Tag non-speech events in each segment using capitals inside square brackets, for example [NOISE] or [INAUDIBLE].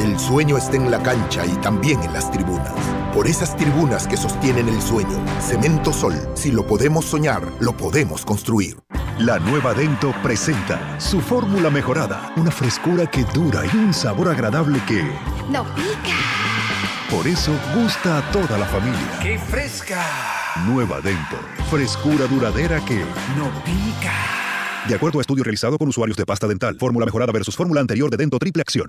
El sueño está en la cancha y también en las tribunas. Por esas tribunas que sostienen el sueño. Cemento Sol. Si lo podemos soñar, lo podemos construir. La nueva Dento presenta su fórmula mejorada. Una frescura que dura y un sabor agradable que... ¡No pica! Por eso gusta a toda la familia. ¡Qué fresca! Nueva Dento. Frescura duradera que... ¡No pica! De acuerdo a estudio realizado con usuarios de pasta dental, fórmula mejorada versus fórmula anterior de Dento Triple Acción.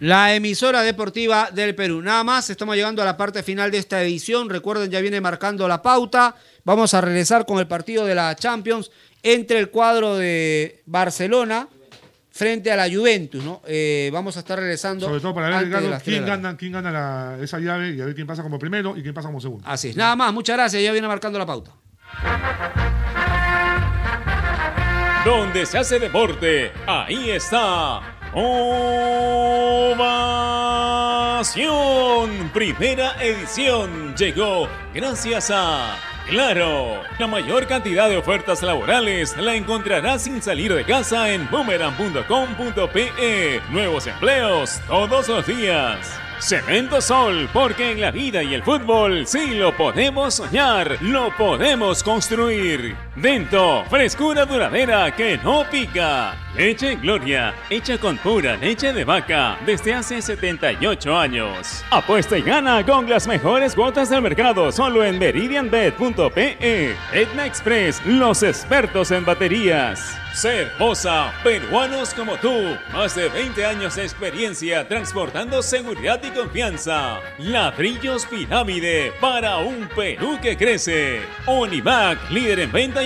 la emisora deportiva del Perú. Nada más, estamos llegando a la parte final de esta edición. Recuerden, ya viene marcando la pauta. Vamos a regresar con el partido de la Champions entre el cuadro de Barcelona frente a la Juventus, ¿no? Eh, vamos a estar regresando. Sobre todo para ver, quién gana, quién gana esa llave y a ver quién pasa como primero y quién pasa como segundo. Así es. Nada más, muchas gracias. Ya viene marcando la pauta. Donde se hace deporte, ahí está Ovación. Primera edición llegó gracias a Claro. La mayor cantidad de ofertas laborales la encontrarás sin salir de casa en boomerang.com.pe. Nuevos empleos todos los días. Cemento Sol, porque en la vida y el fútbol sí lo podemos soñar, lo podemos construir. Dento, frescura duradera que no pica. Leche Gloria, hecha con pura leche de vaca desde hace 78 años. Apuesta y gana con las mejores cuotas del mercado solo en meridianbet.pe. Etna Express, los expertos en baterías. Cervosa, peruanos como tú, más de 20 años de experiencia transportando seguridad y confianza. Ladrillos Pirámide para un Perú que crece. Onivac, líder en venta y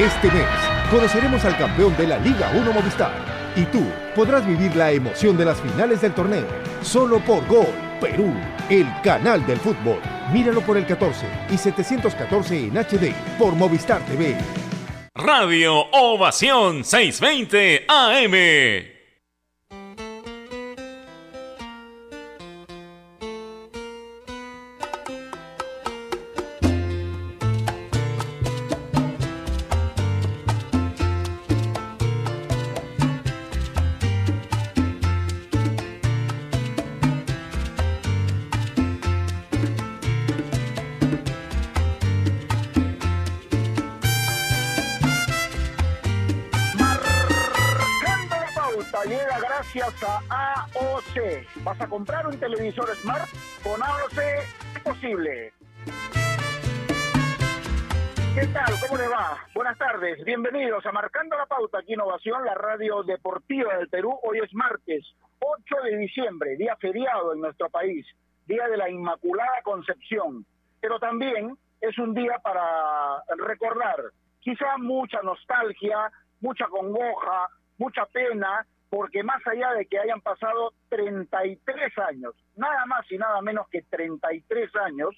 Este mes conoceremos al campeón de la Liga 1 Movistar. Y tú podrás vivir la emoción de las finales del torneo solo por Gol Perú, el canal del fútbol. Míralo por el 14 y 714 en HD por Movistar TV. Radio Ovación 620 AM. La radio deportiva del Perú. Hoy es martes 8 de diciembre, día feriado en nuestro país, día de la Inmaculada Concepción. Pero también es un día para recordar quizá mucha nostalgia, mucha congoja, mucha pena porque más allá de que hayan pasado 33 años, nada más y nada menos que 33 años,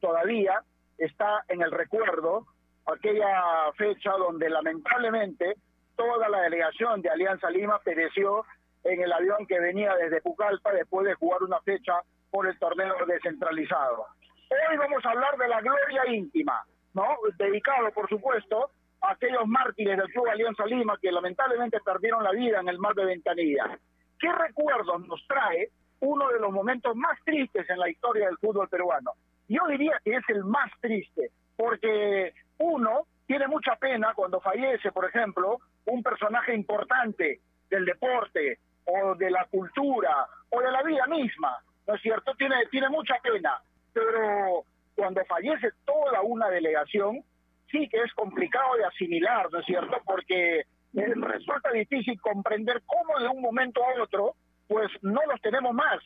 todavía está en el recuerdo aquella fecha donde lamentablemente toda la delegación de Alianza Lima pereció en el avión que venía desde Pucallpa después de jugar una fecha por el torneo descentralizado. Hoy vamos a hablar de la gloria íntima, ¿no? Dedicado, por supuesto, a aquellos mártires del Club Alianza Lima que lamentablemente perdieron la vida en el mar de Ventanilla. ¿Qué recuerdos nos trae uno de los momentos más tristes en la historia del fútbol peruano? Yo diría que es el más triste, porque uno tiene mucha pena cuando fallece, por ejemplo, un personaje importante del deporte o de la cultura o de la vida misma, ¿no es cierto? Tiene, tiene mucha pena, pero cuando fallece toda una delegación, sí que es complicado de asimilar, ¿no es cierto? Porque eh, resulta difícil comprender cómo de un momento a otro, pues no los tenemos más.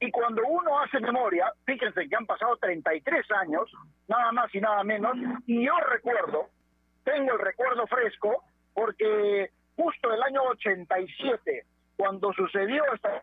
Y cuando uno hace memoria, fíjense que han pasado 33 años, nada más y nada menos, y yo recuerdo, tengo el recuerdo fresco, porque justo el año 87, cuando sucedió esta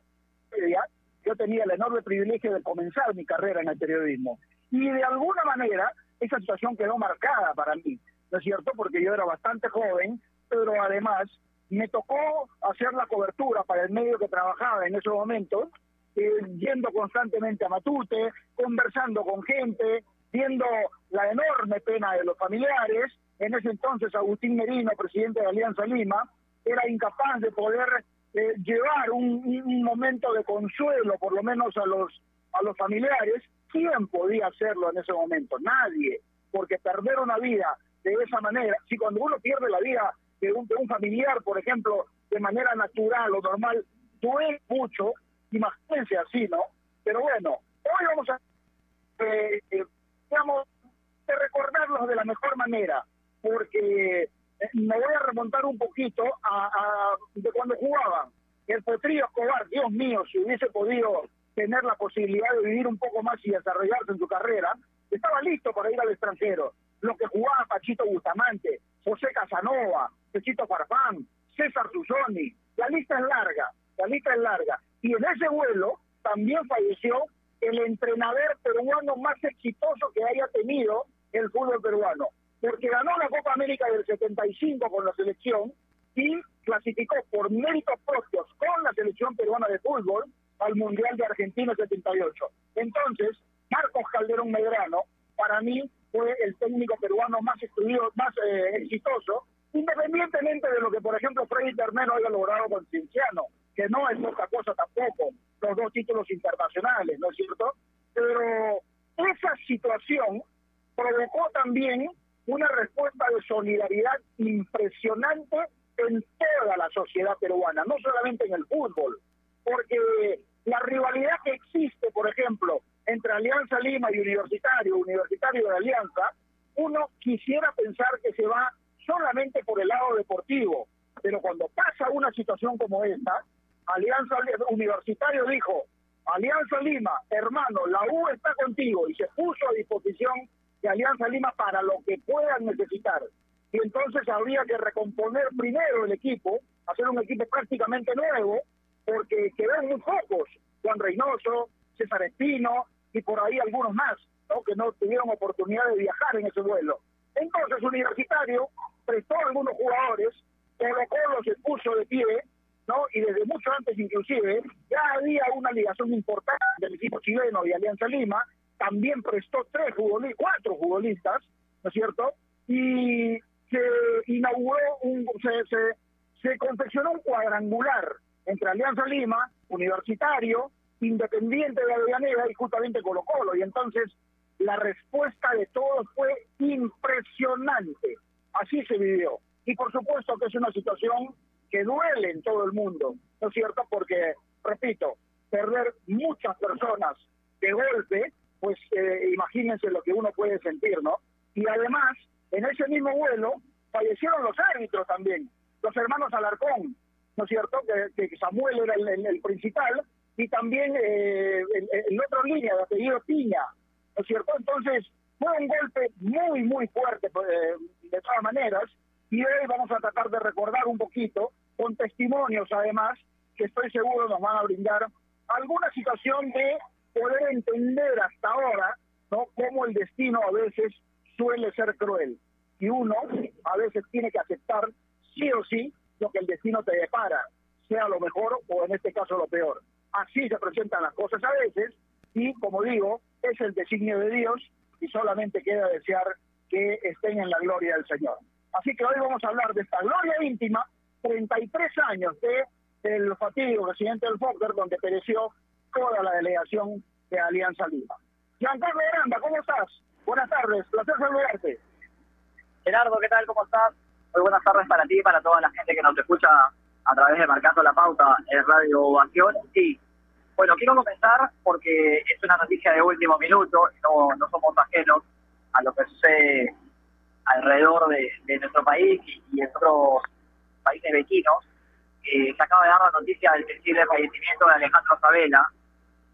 tragedia, yo tenía el enorme privilegio de comenzar mi carrera en el periodismo. Y de alguna manera, esa situación quedó marcada para mí, ¿no es cierto? Porque yo era bastante joven, pero además me tocó hacer la cobertura para el medio que trabajaba en esos momentos, eh, yendo constantemente a Matute, conversando con gente, viendo la enorme pena de los familiares. En ese entonces, Agustín Merino, presidente de Alianza Lima, era incapaz de poder eh, llevar un, momento de consuelo, por lo menos a los, a los familiares. ¿Quién podía hacerlo en ese momento? Nadie, porque perder una vida de esa manera, si cuando uno pierde la vida de un, de un familiar, por ejemplo, de manera natural o normal, duele mucho, imagínense así, ¿no? Pero bueno, hoy vamos a, eh, eh, de recordarlos de la mejor manera, porque eh, me voy a remontar un poquito a, de cuando jugaban. El Potrillo Escobar, Dios mío, si hubiese podido tener la posibilidad de vivir un poco más y desarrollarse en su carrera, estaba listo para ir al extranjero. Lo que jugaba Pachito Bustamante, José Casanova, Pechito Farfán, César Susoni, la lista es larga, la lista es larga. Y en ese vuelo también falleció el entrenador peruano más exitoso que haya tenido el fútbol peruano, porque ganó la Copa América del 75 con la selección y clasificó por méritos propios con la selección peruana de fútbol al Mundial de Argentina 78. Entonces, Marcos Calderón Medrano, para mí, fue el técnico peruano más estudiado, más eh, exitoso, independientemente de lo que, por ejemplo, Freddy Termeno haya logrado con Cienciano, que no es otra cosa tampoco, los dos títulos internacionales, ¿no es cierto? Pero esa situación provocó también una respuesta de solidaridad impresionante en toda la sociedad peruana, no solamente en el fútbol, porque la rivalidad que existe, por ejemplo, entre Alianza Lima y Universitario, Universitario de Alianza, uno quisiera pensar que se va solamente por el lado deportivo, pero cuando pasa una situación como esta, Alianza Universitario dijo, Alianza Lima, hermano, la U está contigo y se puso a disposición de Alianza Lima para lo que puedan necesitar. Y entonces habría que recomponer primero el equipo, hacer un equipo prácticamente nuevo, porque quedan muy pocos, Juan Reynoso, César Espino y por ahí algunos más, ¿no? que no tuvieron oportunidad de viajar en ese vuelo. Entonces Universitario prestó algunos jugadores, colocó los se de pie, ¿no? Y desde mucho antes inclusive ya había una ligación importante del equipo chileno y Alianza Lima, también prestó tres futbolistas, cuatro futbolistas, ¿no es cierto? Y se inauguró un, se, se, se confeccionó un cuadrangular entre Alianza Lima, Universitario, Independiente de Avellaneda y justamente Colo Colo. Y entonces la respuesta de todos fue impresionante. Así se vivió. Y por supuesto que es una situación que duele en todo el mundo, ¿no es cierto? Porque, repito, perder muchas personas de golpe, pues eh, imagínense lo que uno puede sentir, ¿no? Y además, en ese mismo vuelo, fallecieron los árbitros también, los hermanos Alarcón, ¿no es cierto? Que, Samuel era el, principal, y también eh, el, el, otro línea, de apellido Piña, ¿no es cierto? Entonces, fue un golpe muy, muy fuerte, pues, de todas maneras, y hoy vamos a tratar de recordar un poquito con testimonios además, que estoy seguro nos van a brindar alguna situación de poder entender hasta ahora ¿no? cómo el destino a veces suele ser cruel. Y uno a veces tiene que aceptar sí o sí lo que el destino te depara, sea lo mejor o en este caso lo peor. Así se presentan las cosas a veces y, como digo, es el designio de Dios y solamente queda desear que estén en la gloria del Señor. Así que hoy vamos a hablar de esta gloria íntima, 33 años de el fatídico presidente del Fokker, donde pereció toda la delegación de Alianza Lima. Giancarlo Aranda, ¿cómo estás? Buenas tardes, placer saludarte. Gerardo, ¿qué tal? ¿Cómo estás? Muy buenas tardes para ti y para toda la gente que nos escucha a través de Marcando la Pauta en Radio Ovación. Sí, bueno, quiero comenzar porque es una noticia de último minuto, no, no somos ajenos a lo que sucede alrededor de, nuestro país y, en otros países vecinos. Eh, se acaba de dar la noticia del sensible fallecimiento de Alejandro Sabela,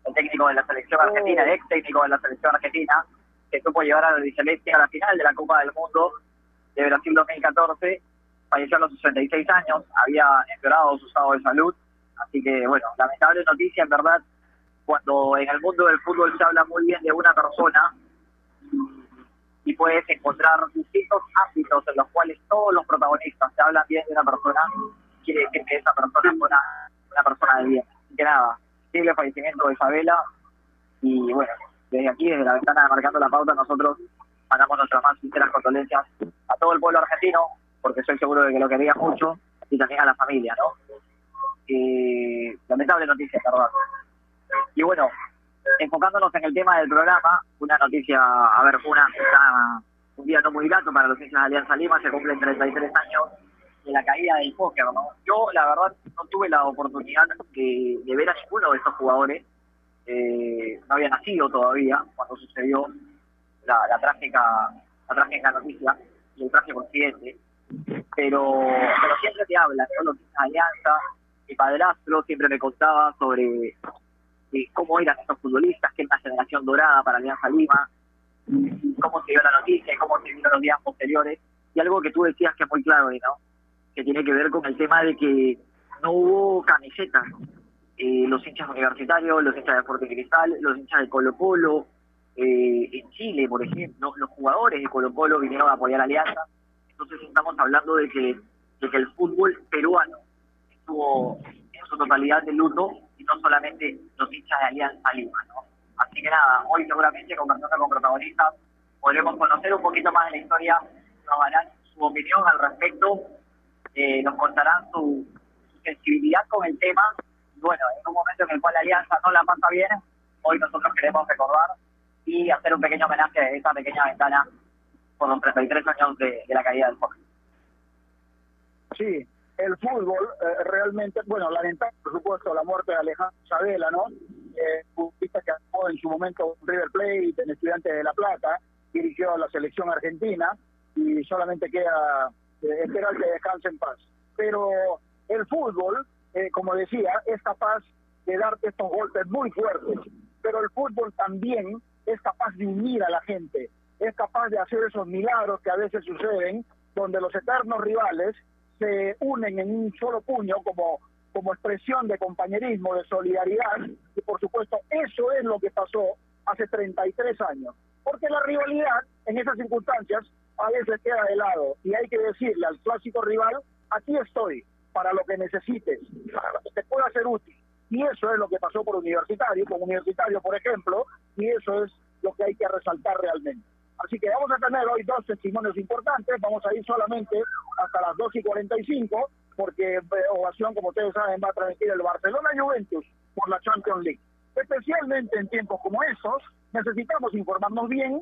el técnico de la selección argentina, el ex técnico de la selección argentina, que supo llevar a la Celeste a la final de la Copa del Mundo de Brasil 2014. Falleció a los 66 años, había empeorado su estado de salud. Así que, bueno, lamentable noticia, en verdad, cuando en el mundo del fútbol se habla muy bien de una persona y puedes encontrar distintos ámbitos en los cuales todos los protagonistas se hablan bien de una persona, quiere decir que esa persona es una, una persona de bien. Así que nada, el fallecimiento de Isabela y bueno, desde aquí, desde la ventana Marcando la Pauta, nosotros mandamos nuestras más sinceras condolencias a todo el pueblo argentino, porque soy seguro de que lo quería mucho, y también a la familia, ¿no? lamentable noticia, verdad. Y bueno, enfocándonos en el tema del programa, una noticia, a ver, una, un día no muy grato para los hinchas de Alianza Lima, se cumplen 33 años de la caída del póker, ¿no? Yo, la verdad, no tuve la oportunidad de, ver a ninguno de estos jugadores, eh, no había nacido todavía cuando sucedió la, trágica la trágica noticia y el trágico accidente, pero, pero siempre te hablan, ¿no? Los hinchas de Alianza, mi padrastro siempre me contaba sobre cómo eran estos futbolistas, que es una generación dorada para Alianza Lima, cómo se dio la noticia y cómo se vieron los días posteriores. Y algo que tú decías que es muy claro, ¿no? Que tiene que ver con el tema de que no hubo camisetas. Eh, los hinchas universitarios, los hinchas de Fuerte Cristal, los hinchas de Colo Colo, eh, en Chile, por ejemplo, los jugadores de Colo Colo vinieron a apoyar a Alianza. Entonces estamos hablando de que, de que el fútbol peruano estuvo en su totalidad de luto y no solamente los hinchas de Alianza Lima, ¿no? Así que nada, hoy seguramente conversando con protagonistas podremos conocer un poquito más de la historia, nos darán su opinión al respecto, eh, nos contarán su, sensibilidad con el tema. Bueno, en un momento en el cual la Alianza no la pasa bien, hoy nosotros queremos recordar y hacer un pequeño homenaje a esa pequeña ventana por los 33 años de, la caída del fútbol. Sí, el fútbol eh, realmente, bueno, lamentar por supuesto la muerte de Alejandro Sabela, ¿no? Eh, que actuó en su momento River Plate, en Estudiantes de La Plata, dirigió a la selección argentina y solamente queda esperar que descanse en paz. Pero el fútbol, eh, como decía, es capaz de darte estos golpes muy fuertes, pero el fútbol también es capaz de unir a la gente, es capaz de hacer esos milagros que a veces suceden, donde los eternos rivales se unen en un solo puño como, como expresión de compañerismo, de solidaridad, y por supuesto eso es lo que pasó hace 33 años. Porque la rivalidad en esas circunstancias a veces queda de lado y hay que decirle al clásico rival, aquí estoy para lo que necesites, para lo que te pueda ser útil. Y eso es lo que pasó por Universitario, con Universitario, por ejemplo, y eso es lo que hay que resaltar realmente. Así que vamos a tener hoy dos testimonios importantes, vamos a ir solamente hasta las 2 y 45, porque eh, Ovación, como ustedes saben, va a transmitir el Barcelona Juventus por la Champions League. Especialmente en tiempos como estos, necesitamos informarnos bien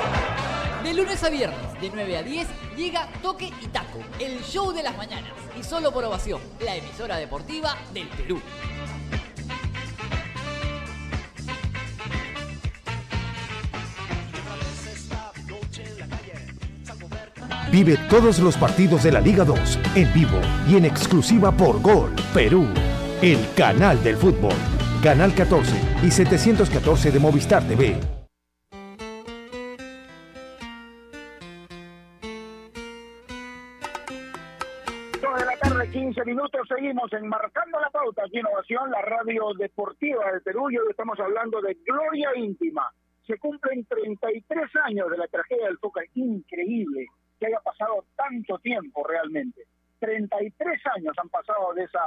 De lunes a viernes, de 9 a 10, llega Toque y Taco, el show de las mañanas. Y solo por ovación, la emisora deportiva del Perú. Vive todos los partidos de la Liga 2 en vivo y en exclusiva por Gol Perú, el canal del fútbol. Canal 14 y 714 de Movistar TV. 15 minutos seguimos enmarcando la pauta aquí Innovación, la radio deportiva del Perú y hoy estamos hablando de gloria íntima. Se cumplen 33 años de la tragedia del Toca, increíble que haya pasado tanto tiempo realmente. 33 años han pasado de esa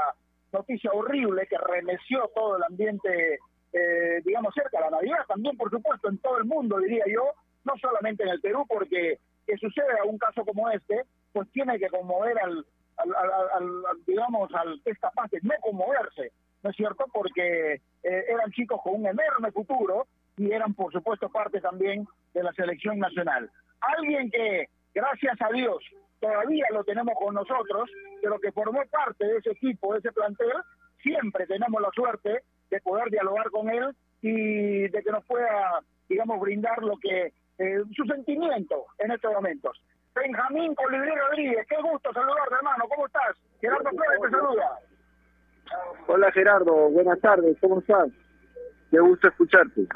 noticia horrible que remeció todo el ambiente, eh, digamos, cerca de la Navidad, también por supuesto en todo el mundo, diría yo, no solamente en el Perú, porque que suceda un caso como este, pues tiene que conmover al, al, digamos, al que es capaz de no conmoverse, ¿no es cierto? Porque eh, eran chicos con un enorme futuro y eran, por supuesto, parte también de la selección nacional. Alguien que, gracias a Dios, todavía lo tenemos con nosotros, pero que formó parte de ese equipo, de ese plantel, siempre tenemos la suerte de poder dialogar con él y de que nos pueda, digamos, brindar lo que eh, su sentimiento en estos momentos. Benjamín Colibrí Rodríguez. Qué gusto saludarte, hermano. ¿Cómo estás? Gerardo Flores te saluda. Hola, Gerardo. Buenas tardes. ¿Cómo estás? Qué gusto escucharte.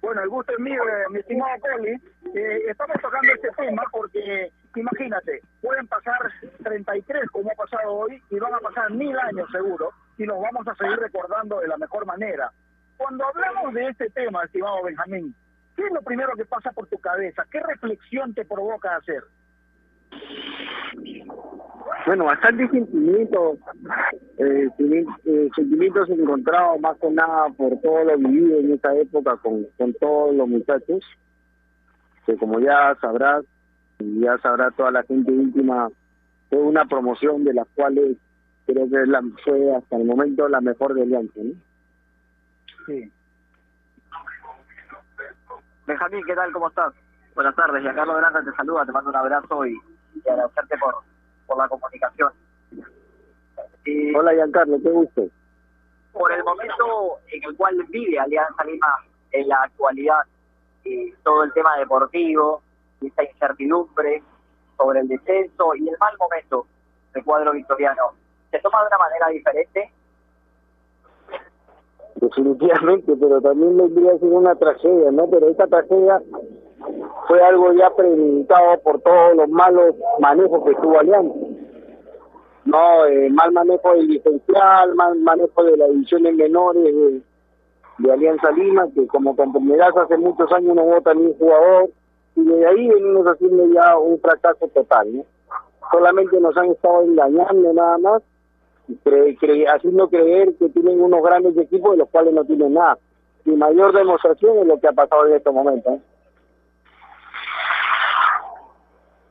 Bueno, el gusto es mío, eh, mi estimado Coli. Eh, estamos tocando este tema porque, imagínate, pueden pasar 33 como ha pasado hoy y van a pasar mil años seguro y nos vamos a seguir recordando de la mejor manera. Cuando hablamos de este tema, estimado Benjamín, ¿Qué es lo primero que pasa por tu cabeza? ¿Qué reflexión te provoca hacer? Bueno, bastante sentimientos, eh, eh, sentimientos encontrados más que nada por todo lo vivido en esa época con, con todos los muchachos, que como ya sabrás, y ya sabrá toda la gente íntima, fue una promoción de las cuales creo que la, fue hasta el momento la mejor de Alianza, ¿no? Sí. Benjamín, ¿qué tal? ¿Cómo estás? Buenas tardes, Giancarlo Granja te saluda, te mando un abrazo y, y agradecerte por, por la comunicación. Hola Giancarlo, qué gusto. Por el momento en el cual vive Alianza Lima en la actualidad, y todo el tema deportivo, y esta incertidumbre sobre el descenso y el mal momento del cuadro victoriano, ¿se toma de una manera diferente? Definitivamente, pero también vendría a ser una tragedia, ¿no? Pero esta tragedia fue algo ya premeditado por todos los malos manejos que tuvo Alianza. No, eh, mal manejo del licencial, mal manejo de las divisiones menores de, de Alianza Lima, que como comprenderás hace muchos años no vota ni un jugador, y desde ahí venimos haciendo ya un fracaso total, ¿no? Solamente nos han estado engañando nada más haciendo creer que tienen unos grandes equipos de los cuales no tienen nada. Y mayor demostración es lo que ha pasado en estos momentos.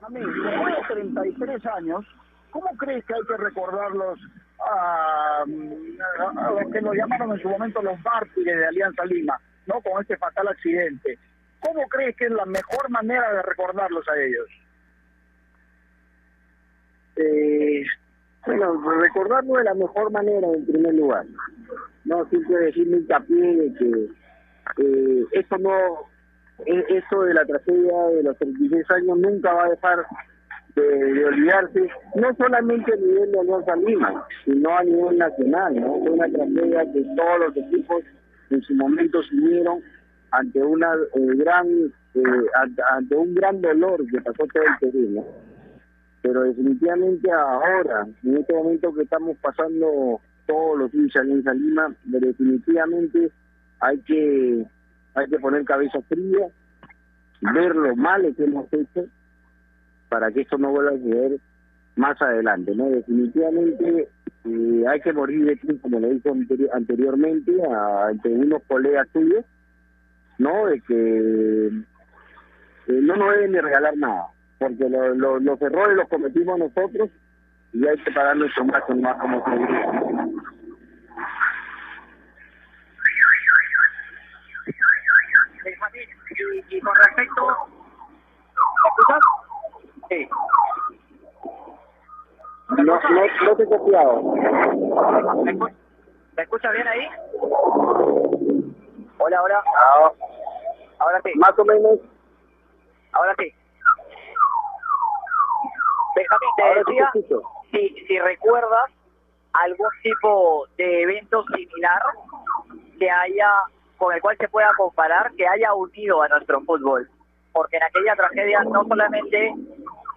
A mí, después de 33 años, ¿cómo crees que hay que recordarlos a, a los que lo llamaron en su momento los mártires de Alianza Lima, ¿no? Con este fatal accidente. ¿Cómo crees que es la mejor manera de recordarlos a ellos? Eh, bueno, recordarlo de la mejor manera en primer lugar. No siempre decirme hincapié de que eh, no, eh, esto de la tragedia de los 36 años nunca va a dejar de, olvidarse, no solamente a nivel de Alianza Lima, sino a nivel nacional, ¿no? Fue una tragedia que todos los equipos en su momento se unieron ante una eh, gran, eh, ante un gran dolor que pasó todo el Perú, ¿no? Pero definitivamente ahora, en este momento que estamos pasando todos los hinchas en Alianza Lima, definitivamente hay que hay que poner cabeza fría, ver lo malo que hemos hecho para que esto no vuelva a suceder más adelante, ¿no? Definitivamente eh, hay que morir de ti, como le dije anteri- anteriormente, a, entre unos colegas tuyos, ¿no? De que eh, no nos deben de regalar nada, porque lo- lo- los errores los cometimos nosotros y hay que pagar nuestro más más como se. Benjamín, y, y con respecto... ¿Me escuchas? Sí. No, no, no te he copiado. ¿Me, escu- ¿Me escucha bien ahí? Hola, hola. Ahora sí. Más o menos. Ahora sí. Benjamín, te decía si, si recuerdas algún tipo de evento similar que haya, con el cual se pueda comparar, que haya unido a nuestro fútbol. Porque en aquella tragedia no solamente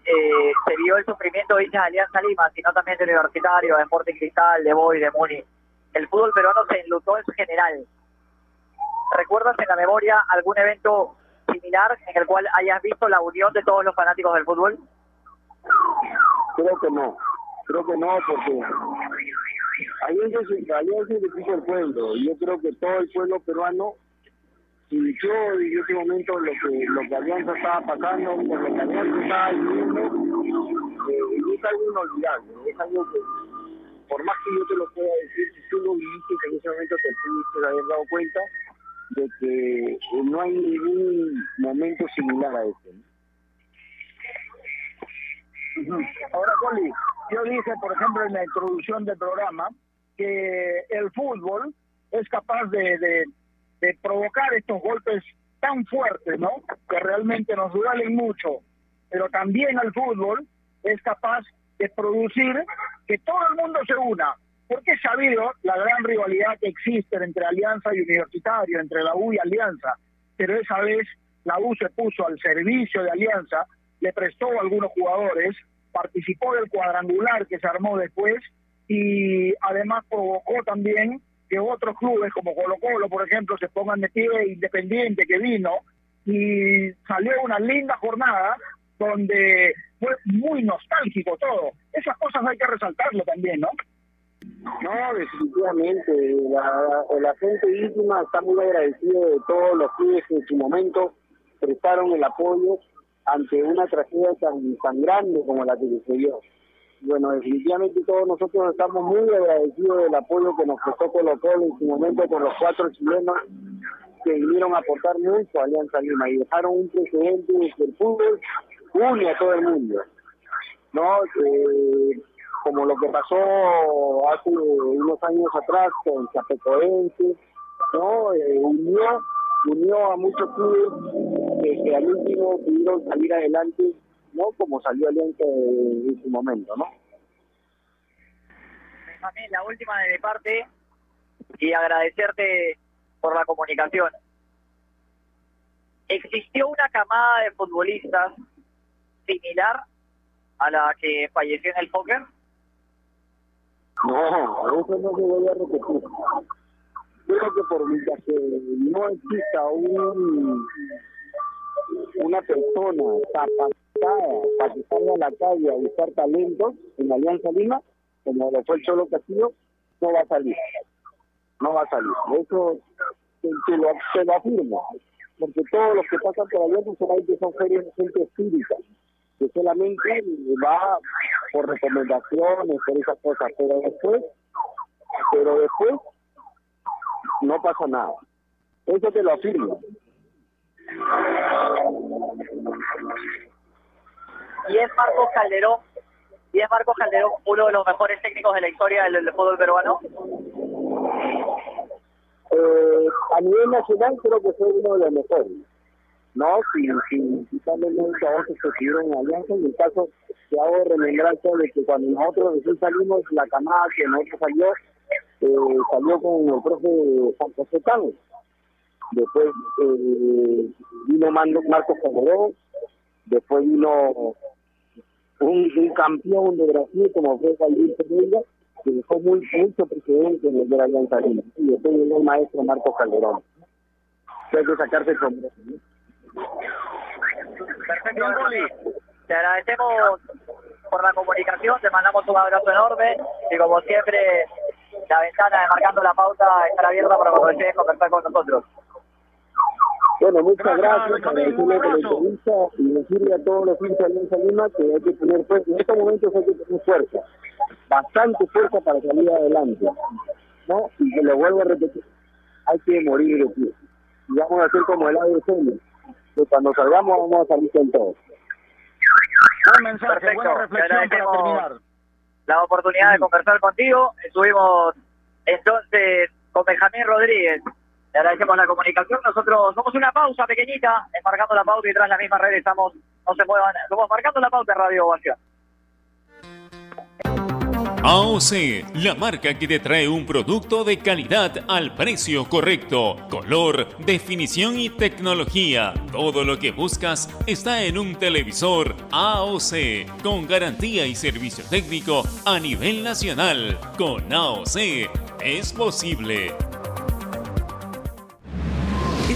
eh, se vio el sufrimiento de hinchas de Alianza Lima, sino también de Universitario, de Sporting Cristal, de Boy, de Muni. El fútbol peruano se enlutó en general. ¿Recuerdas en la memoria algún evento similar en el cual hayas visto la unión de todos los fanáticos del fútbol? Creo que no, creo que no, porque Alianza es, Alianza es el equipo del pueblo. Yo creo que todo el pueblo peruano sintió en ese momento lo que, lo que Alianza estaba pasando, lo que Alianza estaba viviendo, eh, es algo inolvidable, es algo que, por más que yo te lo pueda decir, si tú lo viviste, en ese momento te pudiste haber dado cuenta de que no hay ningún momento similar a este. Ahora, Coli, yo dije, por ejemplo, en la introducción del programa, que el fútbol es capaz de, de, de provocar estos golpes tan fuertes, ¿no? Que realmente nos duelen mucho. Pero también el fútbol es capaz de producir que todo el mundo se una. Porque es sabido la gran rivalidad que existe entre Alianza y Universitario, entre la U y Alianza. Pero esa vez la U se puso al servicio de Alianza, le prestó a algunos jugadores, participó del cuadrangular que se armó después y además provocó también que otros clubes como Colo Colo, por ejemplo, se pongan de pie, Independiente que vino y salió una linda jornada donde fue muy nostálgico todo. Esas cosas hay que resaltarlo también, ¿no? No, definitivamente. La, gente íntima está muy agradecida de todos los clubes que en su momento prestaron el apoyo ante una tragedia tan, tan grande como la que sucedió. Bueno, definitivamente todos nosotros estamos muy agradecidos del apoyo que nos prestó Colo Colo en su momento con los cuatro chilenos que vinieron a aportar mucho a Alianza Lima y dejaron un precedente de que el fútbol une a todo el mundo. ¿no? Eh, como lo que pasó hace unos años atrás con Chapecoense, ¿no? Eh, unió, unió a muchos clubes que, que al último pudieron salir adelante, ¿no? Como salió Alianza en, en su momento, ¿no? Benjamín, la última de mi parte y agradecerte por la comunicación. ¿Existió una camada de futbolistas similar a la que falleció en el póker? No, eso no se voy a repetir. Creo que por mientras que no exista un, una persona capacitada para que salga a la calle a buscar talentos en Alianza Lima, como lo fue el Cholo Castillo, no va a salir. No va a salir. Eso te, lo, te lo afirmo. Porque todos los que pasan por Alianza son gente, son gente espírita, que solamente va por recomendaciones, por esas cosas, pero después, pero después no pasa nada. Eso te lo afirmo. Y es Marcos Calderón, y es Marcos Calderón uno de los mejores técnicos de la historia del, fútbol peruano. Eh, a nivel nacional creo que fue uno de los mejores. No, si, si, si también los que se estuvieron en alianza, en el caso que hago remembranza de que cuando nosotros salimos, la camada que nosotros salió, eh, salió con el profe San José. Después eh, vino Marcos Calderón, después vino un, campeón de Brasil como fue Javier Pereira, que dejó muy, mucho precedente en el Alianza Lima. Y después vino el maestro Marcos Calderón. Hay que sacarse el sombrero. Perfecto, Juli. Te agradecemos por la comunicación, te mandamos un abrazo enorme y como siempre la ventana de Marcando la Pauta estará abierta para cuando desees conversar con nosotros. Bueno, muchas gracias, por la entrevista y decirle a todos los hinchas de Alianza Lima que hay que tener fuerza, en estos momentos hay que tener fuerza, bastante fuerza para salir adelante, ¿no? Y que lo vuelvo a repetir, hay que morir de pie. Y vamos a hacer como el ave que cuando salgamos vamos a salir con todo. Buen mensaje, Perfecto, buena reflexión para terminar. la oportunidad de conversar contigo. Estuvimos entonces con Benjamín Rodríguez. Le agradecemos la comunicación. Nosotros somos una pausa pequeñita, marcando la pauta y tras la misma red estamos, no se muevan, somos marcando la pauta en Radio Ovación. AOC, la marca que te trae un producto de calidad al precio correcto, color, definición y tecnología. Todo lo que buscas está en un televisor AOC, con garantía y servicio técnico a nivel nacional. Con AOC es posible.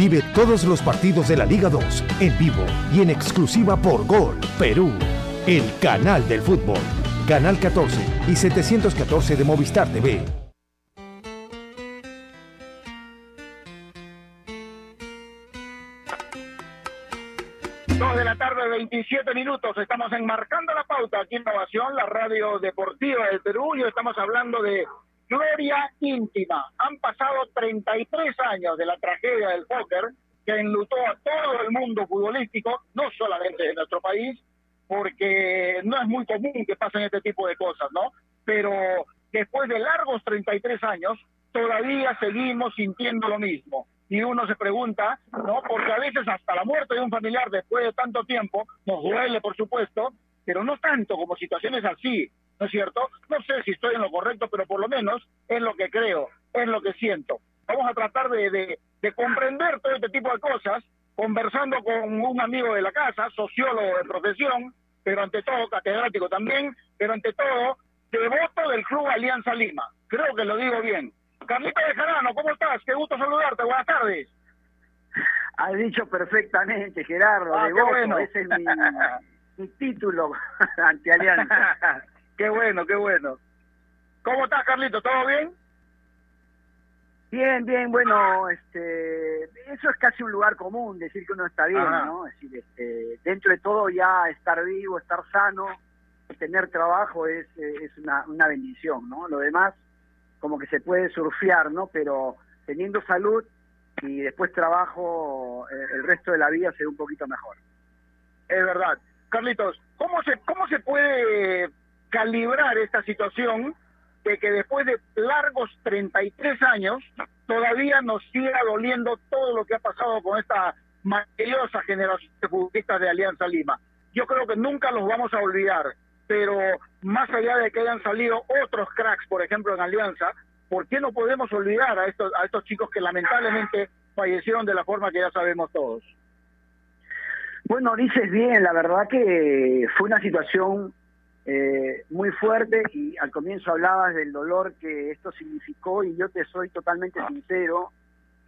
Vive todos los partidos de la Liga 2 en vivo y en exclusiva por Gol Perú, el canal del fútbol. Canal 14 y 714 de Movistar TV. Dos de la tarde, 27 minutos. Estamos enmarcando la pauta aquí en Innovación, la radio deportiva del Perú. Y estamos hablando de gloria íntima. Han pasado 33 años de la tragedia del póker que enlutó a todo el mundo futbolístico, no solamente de nuestro país, porque no es muy común que pasen este tipo de cosas, ¿no? Pero después de largos 33 años, todavía seguimos sintiendo lo mismo. Y uno se pregunta, ¿no? Porque a veces hasta la muerte de un familiar después de tanto tiempo nos duele, por supuesto, pero no tanto como situaciones así, ¿no es cierto? No sé si estoy en lo correcto, pero por lo menos es lo que creo, es lo que siento. Vamos a tratar de, de, de comprender todo este tipo de cosas, conversando con un amigo de la casa, sociólogo de profesión, pero ante todo catedrático también, pero ante todo devoto del Club Alianza Lima. Creo que lo digo bien. Carlita de Jarano, ¿cómo estás? Qué gusto saludarte. Buenas tardes. Has dicho perfectamente, Gerardo. Ah, de qué voto. bueno. Ese es mi, mi título [LAUGHS] ante Alianza. [LAUGHS] qué bueno, qué bueno. ¿Cómo estás, Carlito? ¿Todo bien? Bien, bien, bueno, este, eso es casi un lugar común, decir que uno está bien, Ajá. ¿no? Es decir, este, dentro de todo ya estar vivo, estar sano, tener trabajo es, es una, una bendición, ¿no? Lo demás, como que se puede surfear, ¿no? Pero teniendo salud y después trabajo, eh, el resto de la vida será un poquito mejor. Es verdad. Carlitos, ¿cómo se, cómo se puede calibrar esta situación de que después de largos 33 años todavía nos siga doliendo todo lo que ha pasado con esta maravillosa generación de futbolistas de Alianza Lima. Yo creo que nunca los vamos a olvidar, pero más allá de que hayan salido otros cracks, por ejemplo, en Alianza, ¿por qué no podemos olvidar a estos, a estos chicos que lamentablemente fallecieron de la forma que ya sabemos todos? Bueno, dices bien, la verdad que fue una situación eh, muy fuerte y al comienzo hablabas del dolor que esto significó y yo te soy totalmente sincero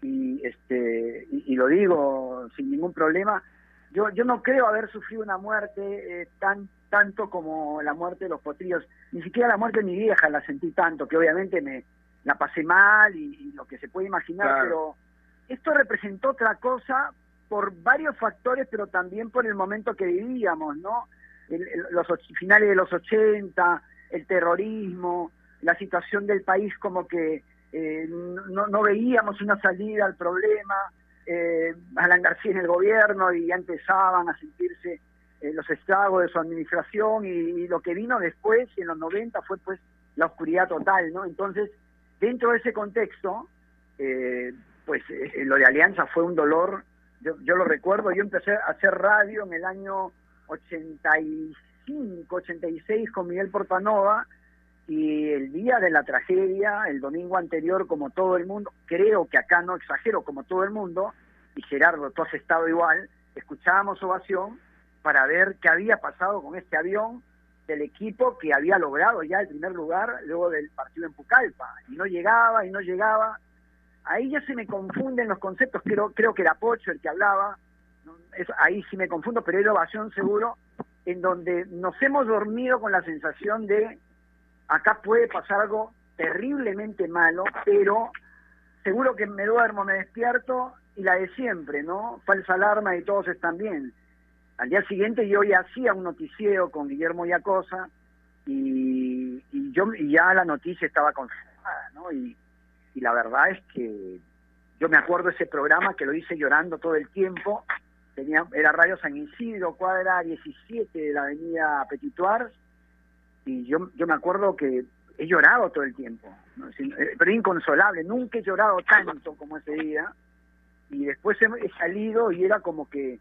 y este y, lo digo sin ningún problema. Yo yo no creo haber sufrido una muerte eh, tan tanto como la muerte de los potrillos, ni siquiera la muerte de mi vieja la sentí tanto, que obviamente me la pasé mal y, lo que se puede imaginar, pero esto representó otra cosa por varios factores, pero también por el momento que vivíamos, ¿no? Los finales de los 80, el terrorismo, la situación del país como que eh, no, no, veíamos una salida al problema, eh, Alan García en el gobierno y ya empezaban a sentirse eh, los estragos de su administración y, lo que vino después, en los 90, fue pues la oscuridad total, ¿no? Entonces, dentro de ese contexto, eh, pues lo de Alianza fue un dolor yo, lo recuerdo, yo empecé a hacer radio en el año 85, 86 con Miguel Portanova y el día de la tragedia, el domingo anterior, como todo el mundo, creo que acá no exagero, como todo el mundo, y Gerardo, tú has estado igual, escuchábamos ovación para ver qué había pasado con este avión del equipo que había logrado ya el primer lugar luego del partido en Pucallpa, y no llegaba y no llegaba, ahí ya se me confunden los conceptos, creo, creo que era Pocho el que hablaba, ahí sí me confundo, pero era ovación seguro, en donde nos hemos dormido con la sensación de acá puede pasar algo terriblemente malo, pero seguro que me duermo, me despierto y la de siempre, ¿no? Falsa alarma y todos están bien. Al día siguiente yo ya hacía un noticiero con Guillermo Yacosa y, y yo y ya la noticia estaba confirmada, ¿no? Y, y la verdad es que yo me acuerdo ese programa que lo hice llorando todo el tiempo, tenía era Radio San Isidro, cuadra 17 de la avenida Petituars, y yo, yo me acuerdo que he llorado todo el tiempo, eh, pero inconsolable, nunca he llorado tanto como ese día, y después he, salido y era como que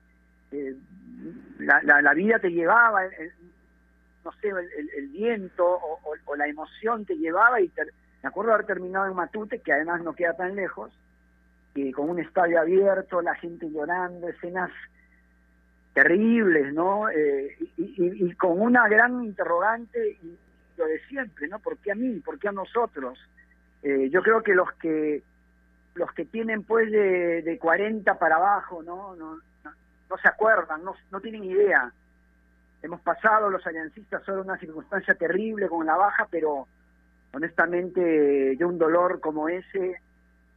eh, la, la, vida te llevaba, no sé, el, viento o, la emoción te llevaba y te, me acuerdo haber terminado en Matute, que además no queda tan lejos, y con un estadio abierto, la gente llorando, escenas terribles, ¿no? Eh, y, con una gran interrogante, y lo de siempre, ¿no? ¿Por qué a mí? ¿Por qué a nosotros? Eh, yo creo que los que los que tienen pues de, de 40 para abajo, ¿no? No, no, se acuerdan, no, no tienen idea. Hemos pasado los aliancistas solo una circunstancia terrible con la baja, pero honestamente yo un dolor como ese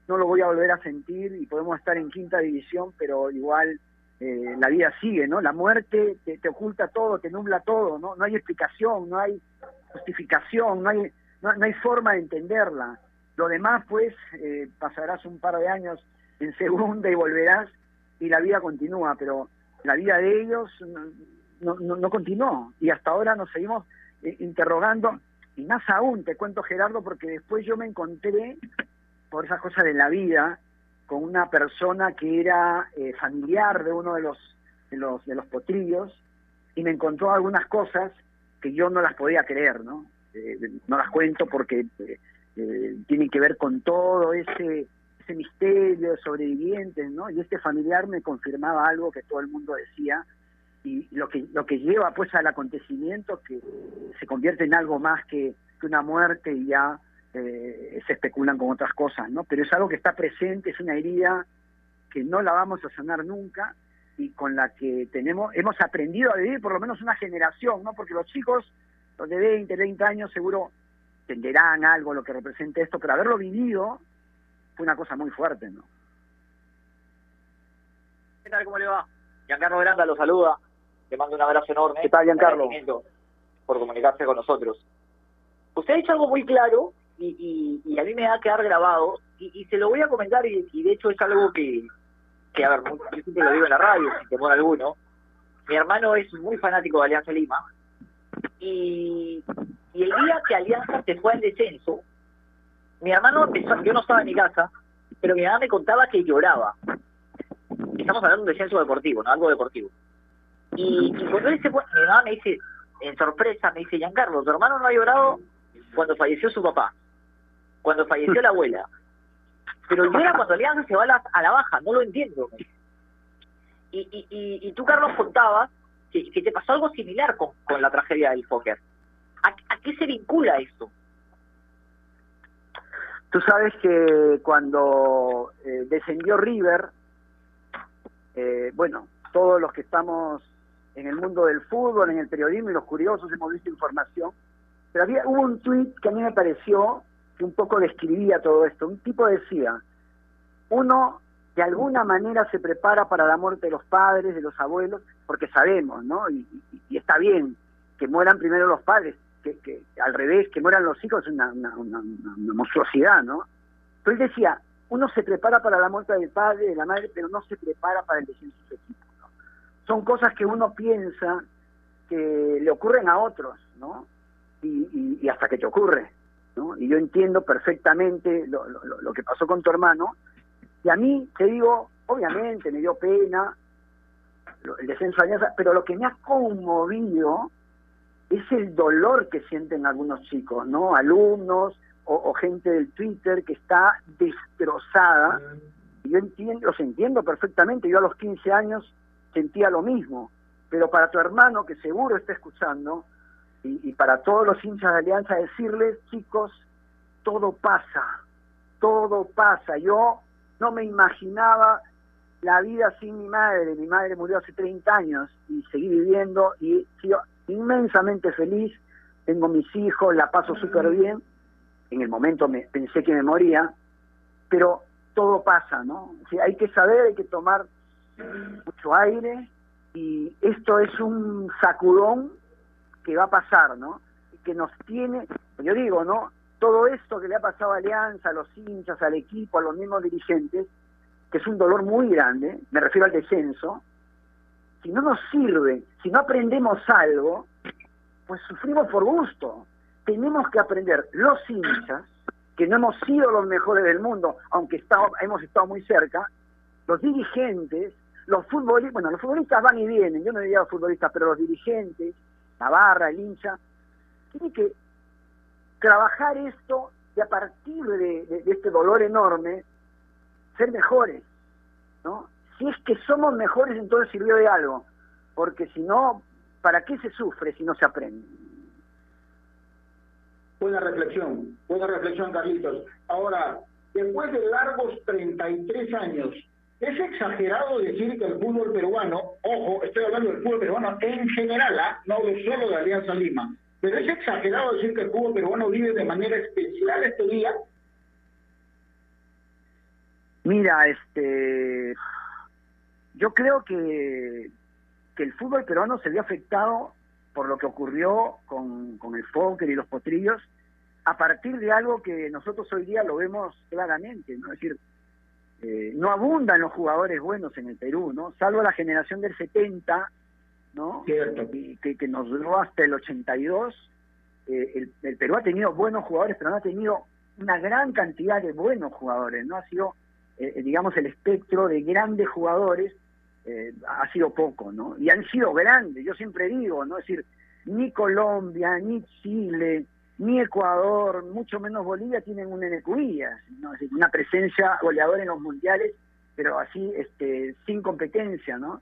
no lo voy a volver a sentir y podemos estar en quinta división, pero igual eh, la vida sigue, ¿no? La muerte te, oculta todo, te nubla todo, ¿no? No hay explicación, no hay justificación, no hay, no, hay forma de entenderla. Lo demás, pues, eh, pasarás un par de años en segunda y volverás y la vida continúa, pero la vida de ellos no, no, no continuó y hasta ahora nos seguimos eh, interrogando y más aún, te cuento Gerardo, porque después yo me encontré, por esa cosa de la vida, con una persona que era eh, familiar de uno de los, de los, de los potrillos, y me encontró algunas cosas que yo no las podía creer, ¿no? Eh, no las cuento porque eh, tienen que ver con todo ese, ese misterio de sobrevivientes, ¿no? Y este familiar me confirmaba algo que todo el mundo decía, y lo que lo que lleva pues al acontecimiento que se convierte en algo más que, una muerte y ya eh, se especulan con otras cosas no pero es algo que está presente es una herida que no la vamos a sanar nunca y con la que tenemos hemos aprendido a vivir por lo menos una generación no porque los chicos los de 20 20 años seguro entenderán algo lo que representa esto pero haberlo vivido fue una cosa muy fuerte no ¿Qué tal? ¿Cómo le va? Giancarlo Granda lo saluda. Te mando un abrazo enorme. ¿Qué tal, Giancarlo? Por comunicarse con nosotros. Usted ha dicho algo muy claro y, y, a mí me va a quedar grabado y, se lo voy a comentar y, de hecho es algo que, que, a ver, yo siempre lo digo en la radio, sin temor alguno. Mi hermano es muy fanático de Alianza Lima y, y el día que Alianza se fue al descenso, mi hermano empezó, yo no estaba en mi casa, pero mi mamá me contaba que lloraba. Estamos hablando de un descenso deportivo, ¿no? Algo deportivo. Y, y cuando él se fue, mi mamá me dice, en sorpresa, me dice, Giancarlo, tu hermano no ha llorado cuando falleció su papá, cuando falleció la abuela. Pero llora cuando Alianza se va a la, a la baja, no lo entiendo. Y, y, y, y tú, Carlos, contabas que, te pasó algo similar con, con la tragedia del póker. ¿A, ¿A qué se vincula esto? Tú sabes que cuando eh, descendió River, eh, bueno, todos los que estamos en el mundo del fútbol, en el periodismo y los curiosos hemos visto información, pero había hubo un tuit que a mí me pareció que un poco describía todo esto. Un tipo decía, uno de alguna manera se prepara para la muerte de los padres, de los abuelos, porque sabemos, ¿no? Y, está bien que mueran primero los padres, que, al revés, que mueran los hijos es una, monstruosidad, ¿no? Pero él decía, uno se prepara para la muerte del padre, de la madre, pero no se prepara para el descenso de su equipo. ¿no? Son cosas que uno piensa que le ocurren a otros, ¿no? Y- y hasta que te ocurre, ¿no? Y yo entiendo perfectamente lo, lo- que pasó con tu hermano, y a mí, te digo, obviamente me dio pena el descenso de Alianza, pero lo que me ha conmovido es el dolor que sienten algunos chicos, ¿no? Alumnos o, o gente del Twitter que está destrozada. Y yo entiendo, los entiendo perfectamente. Yo a los 15 años sentía lo mismo. Pero para tu hermano, que seguro está escuchando, y, y para todos los hinchas de Alianza, decirles, chicos, todo pasa, todo pasa. Yo no me imaginaba la vida sin mi madre. Mi madre murió hace 30 años y seguí viviendo y he sido inmensamente feliz. Tengo mis hijos, la paso súper bien. En el momento me, pensé que me moría, pero todo pasa, ¿no? O sea, hay que saber, hay que tomar mucho aire y esto es un sacudón que va a pasar, ¿no? Que nos tiene, yo digo, ¿no? Todo esto que le ha pasado a Alianza, a los hinchas, al equipo, a los mismos dirigentes, que es un dolor muy grande, me refiero al descenso, si no nos sirve, si no aprendemos algo, pues sufrimos por gusto. Tenemos que aprender los hinchas, que no hemos sido los mejores del mundo, aunque hemos estado muy cerca, los dirigentes, los futbolistas, bueno, los futbolistas van y vienen, yo no diría los futbolistas, pero los dirigentes, la barra, el hincha, tiene que trabajar esto y a partir de, de- este dolor enorme, ser mejores, ¿no? Si es que somos mejores, entonces sirvió de algo, porque si no, ¿para qué se sufre si no se aprende? Buena reflexión, buena reflexión, Carlitos. Ahora, después de largos 33 años, ¿es exagerado decir que el fútbol peruano, ojo, estoy hablando del fútbol peruano en general, ¿ah? no hablo solo de Alianza Lima, pero es exagerado decir que el fútbol peruano vive de manera especial este día? Mira, este, yo creo que, que el fútbol peruano se vio afectado por lo que ocurrió con, con el póker y los potrillos a partir de algo que nosotros hoy día lo vemos claramente, ¿no? Es decir, eh, no abundan los jugadores buenos en el Perú, ¿no? Salvo la generación del 70, ¿no? Que, que nos duró hasta el 82. Eh, el, el Perú ha tenido buenos jugadores, pero no ha tenido una gran cantidad de buenos jugadores, ¿no? Ha sido, eh, digamos, el espectro de grandes jugadores eh, ha sido poco, ¿no? Y han sido grandes, yo siempre digo, ¿no? Es decir, ni Colombia, ni Chile, ni Ecuador, mucho menos Bolivia tienen un NQI, ¿no? Es decir, una presencia goleadora en los mundiales, pero así, este, sin competencia, ¿no?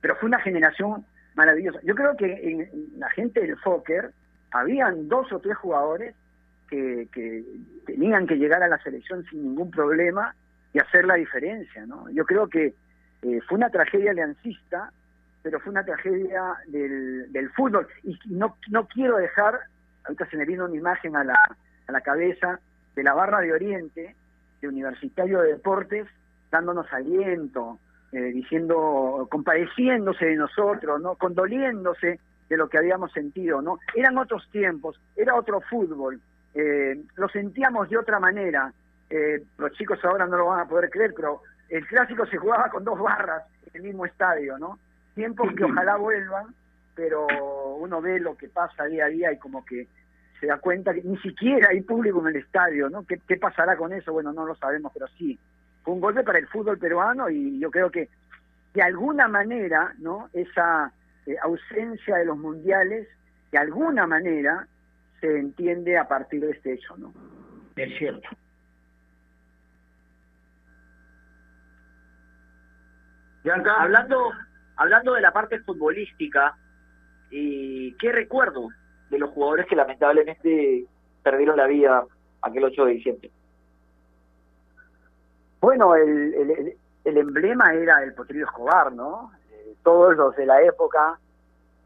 Pero fue una generación maravillosa. Yo creo que en, la gente del Fokker habían dos o tres jugadores que, que tenían que llegar a la selección sin ningún problema y hacer la diferencia, ¿no? Yo creo que eh, fue una tragedia aliancista, pero fue una tragedia del, del fútbol. Y no, no quiero dejar, ahorita se me vino una imagen a la, a la cabeza de la barra de Oriente, de Universitario de Deportes, dándonos aliento, eh, diciendo, compadeciéndose de nosotros, ¿no? condoliéndose de lo que habíamos sentido, ¿no? Eran otros tiempos, era otro fútbol, eh, lo sentíamos de otra manera. Eh, los chicos ahora no lo van a poder creer, pero el clásico se jugaba con dos barras en el mismo estadio, ¿no? Tiempos que ojalá vuelvan, pero uno ve lo que pasa día a día y como que se da cuenta que ni siquiera hay público en el estadio, ¿no? ¿Qué, qué pasará con eso? Bueno, no lo sabemos, pero sí, fue un golpe para el fútbol peruano y yo creo que de alguna manera, ¿no? Esa eh, ausencia de los mundiales, de alguna manera se entiende a partir de este hecho, ¿no? Es cierto. Hablando, hablando de la parte futbolística, ¿y ¿qué recuerdo de los jugadores que lamentablemente perdieron la vida aquel 8 de diciembre? Bueno, el, el, el emblema era el Potrillo Escobar, ¿no? Eh, todos los de la época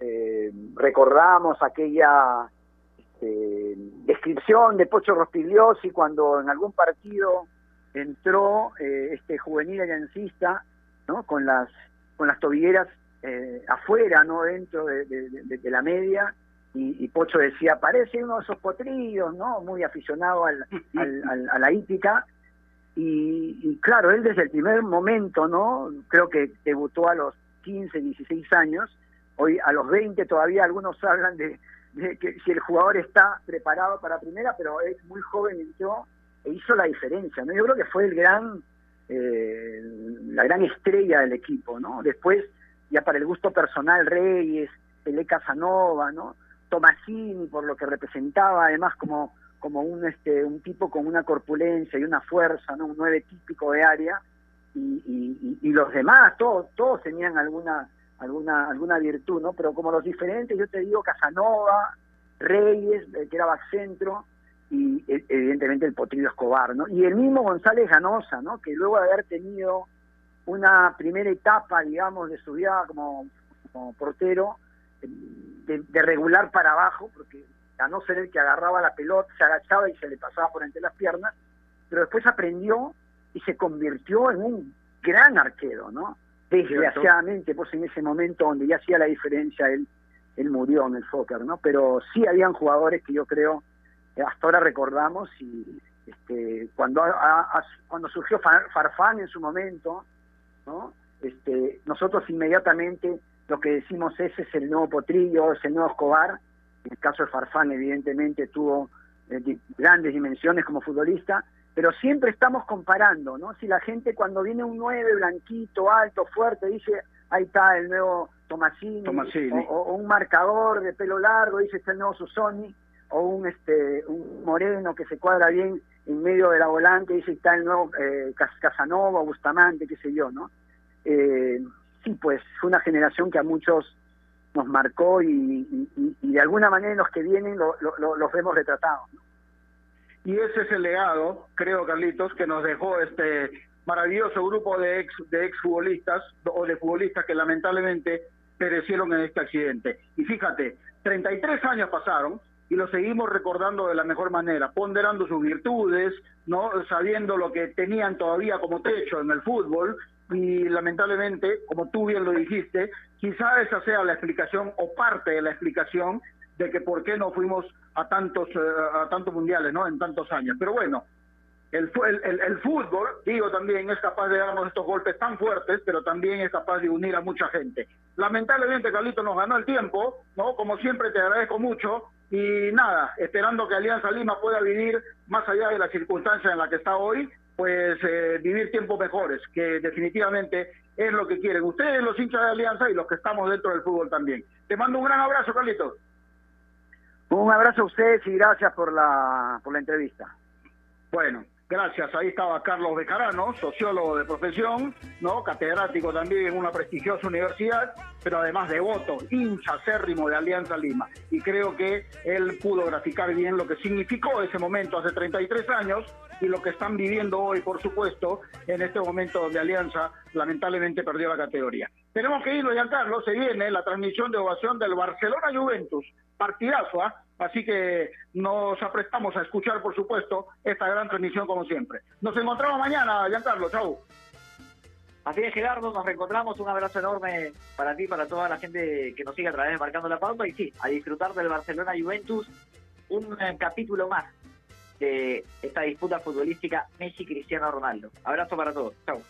eh, recordamos aquella este, descripción de Pocho Rospigliosi cuando en algún partido entró eh, este juvenil aliancista, ¿no? Con las con las tobilleras eh, afuera, no dentro de, de, de, de la media, y, y, Pocho decía, parece uno de esos potrillos, ¿no? Muy aficionado al, [LAUGHS] al, al, a la hípica, y, y, claro, él desde el primer momento, ¿no? Creo que debutó a los 15, 16 años, hoy a los 20 todavía algunos hablan de, de que si el jugador está preparado para primera, pero es muy joven entró e hizo la diferencia, ¿no? Yo creo que fue el gran, eh, la gran estrella del equipo, ¿no? Después, ya para el gusto personal, Reyes, Pelé Casanova, ¿no? Tomasini, por lo que representaba, además como como un este un tipo con una corpulencia y una fuerza, ¿no? Un nueve típico de área y, y, y los demás, todos todos tenían alguna alguna alguna virtud, ¿no? Pero como los diferentes, yo te digo Casanova, Reyes, eh, que era centro y e, evidentemente el Potrillo Escobar, ¿no? Y el mismo González Ganosa, ¿no? Que luego de haber tenido una primera etapa, digamos, de su vida como, como portero, de, de regular para abajo, porque a no ser el que agarraba la pelota, se agachaba y se le pasaba por entre las piernas, pero después aprendió y se convirtió en un gran arquero, ¿no? Desgraciadamente, pues en ese momento donde ya hacía la diferencia, él, él murió en el soccer, ¿no? Pero sí habían jugadores que yo creo, hasta ahora recordamos, y este, cuando, a, a, cuando surgió Farfán en su momento, ¿no? Este, nosotros inmediatamente lo que decimos ese es el nuevo Potrillo, es el nuevo Escobar, en el caso de Farfán, evidentemente, tuvo eh, grandes dimensiones como futbolista, pero siempre estamos comparando, ¿no? Si la gente cuando viene un 9 blanquito, alto, fuerte, dice, ahí está el nuevo Tomasini, Tomasini. O, o, un marcador de pelo largo, dice, está el nuevo Susoni, o un, este, un moreno que se cuadra bien en medio de la volante, dice, está el nuevo eh, Casanova, Bustamante, qué sé yo, ¿no? Eh, sí, pues fue una generación que a muchos nos marcó y, de alguna manera los que vienen lo, lo, los vemos retratados. Y ese es el legado, creo, Carlitos, que nos dejó este maravilloso grupo de ex de exfutbolistas o de futbolistas que lamentablemente perecieron en este accidente. Y fíjate, 33 años pasaron y lo seguimos recordando de la mejor manera, ponderando sus virtudes, no sabiendo lo que tenían todavía como techo en el fútbol y lamentablemente, como tú bien lo dijiste, quizá esa sea la explicación o parte de la explicación de que por qué no fuimos a tantos a tantos mundiales, ¿no? En tantos años. Pero bueno, el, el, el, fútbol, digo también, es capaz de darnos estos golpes tan fuertes, pero también es capaz de unir a mucha gente. Lamentablemente, Carlito nos ganó el tiempo, ¿no? Como siempre, te agradezco mucho. Y nada, esperando que Alianza Lima pueda vivir, más allá de la circunstancia en la que está hoy, pues eh, vivir tiempos mejores, que definitivamente es lo que quieren ustedes, los hinchas de Alianza y los que estamos dentro del fútbol también. Te mando un gran abrazo, Carlitos. Un abrazo a ustedes y gracias por la, por la entrevista. Bueno, gracias. Ahí estaba Carlos Becarano, sociólogo de profesión, no catedrático también en una prestigiosa universidad, pero además devoto, hincha acérrimo de Alianza Lima. Y creo que él pudo graficar bien lo que significó ese momento hace 33 años y lo que están viviendo hoy, por supuesto, en este momento donde Alianza lamentablemente perdió la categoría. Tenemos que irlo, Giancarlo, se viene la transmisión de ovación del Barcelona Juventus, partidazo, ¿ah? Así que nos aprestamos a escuchar, por supuesto, esta gran transmisión como siempre. Nos encontramos mañana, Giancarlo, chau. Así es, Gerardo, nos reencontramos. Un abrazo enorme para ti, para toda la gente que nos sigue a través de Marcando la Pauta. Y sí, a disfrutar del Barcelona Juventus, un eh, capítulo más de esta disputa futbolística Messi-Cristiano Ronaldo. Abrazo para todos. Chau.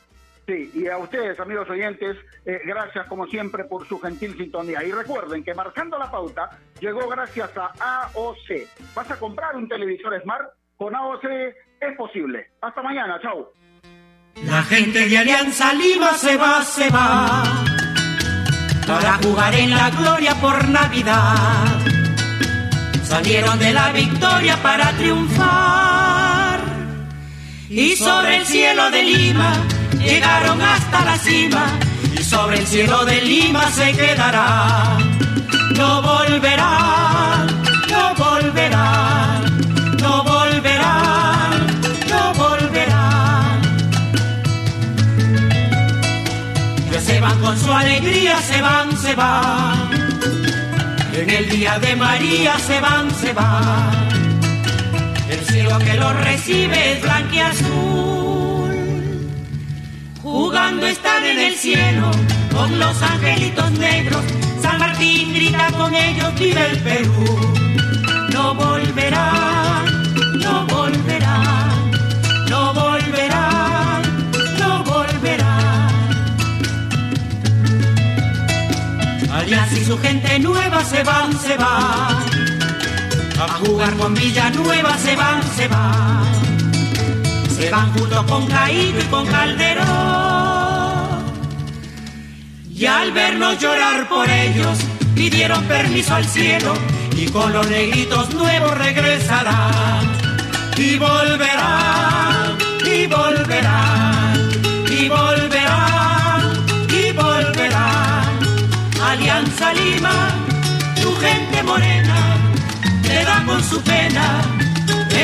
Sí, y a ustedes, amigos oyentes, eh, gracias como siempre por su gentil sintonía. Y recuerden que marcando la pauta llegó gracias a AOC. ¿Vas a comprar un televisor Smart? Con AOC es posible. Hasta mañana, chao. La gente de Alianza Lima se va, se va para jugar en la gloria por Navidad. Salieron de la victoria para triunfar y sobre el cielo de Lima llegaron hasta la cima y sobre el cielo de Lima se quedará. No volverá, no volverá, no volverá, no volverá. Ya se van con su alegría, se van, se van. En el día de María se van, se van. El cielo que los recibe es blanquiazul. Jugando están en el cielo con los angelitos negros. San Martín grita con ellos, vive el Perú. No volverá, no volverá, no volverá, no volverá. Alianza y su gente nueva se van, se van. A jugar con Villanueva se van, se van. Se van junto con Caído y con Calderón. Y al vernos llorar por ellos, pidieron permiso al cielo y con los negritos nuevos regresarán. Y volverán, y volverán, y volverán, y volverán. Alianza Lima, tu gente morena, te da con su pena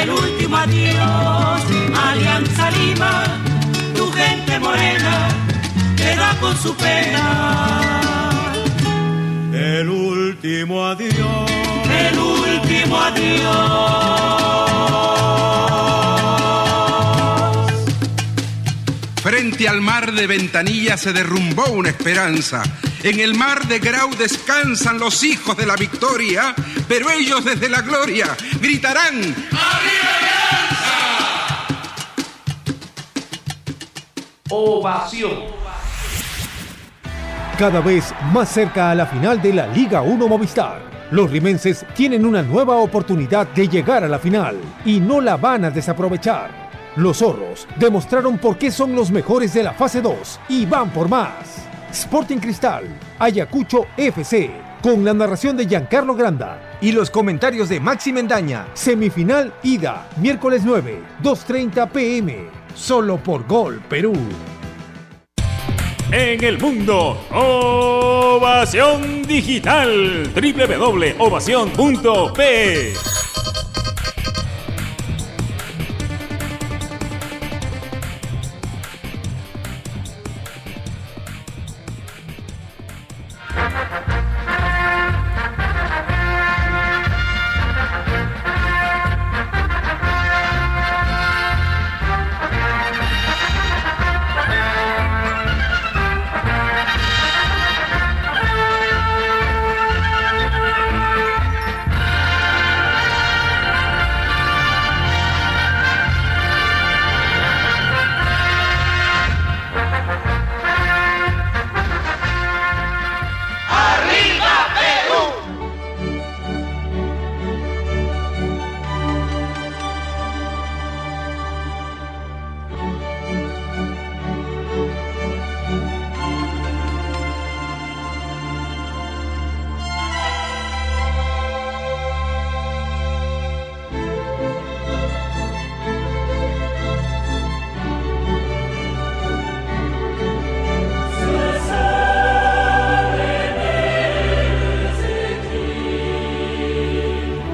el último adiós. Alianza Lima, tu gente morena, te da con su pena. El último adiós. El último adiós. Frente al mar de Ventanilla se derrumbó una esperanza. En el mar de Grau descansan los hijos de la victoria, pero ellos desde la gloria gritarán Ovación. Cada vez más cerca a la final de la Liga 1 Movistar. Los rimenses tienen una nueva oportunidad de llegar a la final y no la van a desaprovechar. Los zorros demostraron por qué son los mejores de la fase 2 y van por más. Sporting Cristal, Ayacucho FC, con la narración de Giancarlo Granda y los comentarios de Maxi Mendaña. Semifinal ida, miércoles 9, 2.30 pm, solo por Gol Perú. En el mundo, Ovación Digital, www.ovación.p.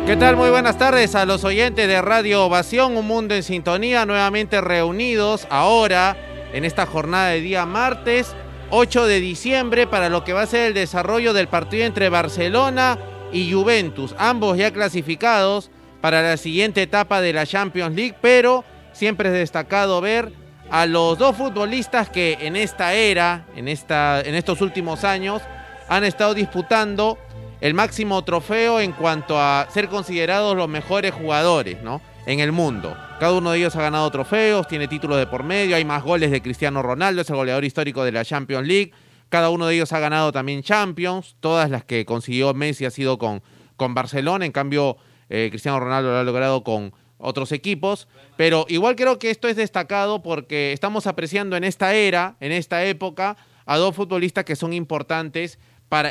¿Qué tal? Muy buenas tardes a los oyentes de Radio Ovación, Un Mundo en Sintonía, nuevamente reunidos ahora en esta jornada de día martes 8 de diciembre para lo que va a ser el desarrollo del partido entre Barcelona y Juventus, ambos ya clasificados para la siguiente etapa de la Champions League, pero siempre es destacado ver a los dos futbolistas que en esta era, en, esta, en estos últimos años, han estado disputando el máximo trofeo en cuanto a ser considerados los mejores jugadores, ¿no? En el mundo. Cada uno de ellos ha ganado trofeos, tiene títulos de por medio, hay más goles de Cristiano Ronaldo, es el goleador histórico de la Champions League. Cada uno de ellos ha ganado también Champions. Todas las que consiguió Messi ha sido con, con Barcelona. En cambio, eh, Cristiano Ronaldo lo ha logrado con otros equipos. Pero igual creo que esto es destacado porque estamos apreciando en esta era, en esta época, a dos futbolistas que son importantes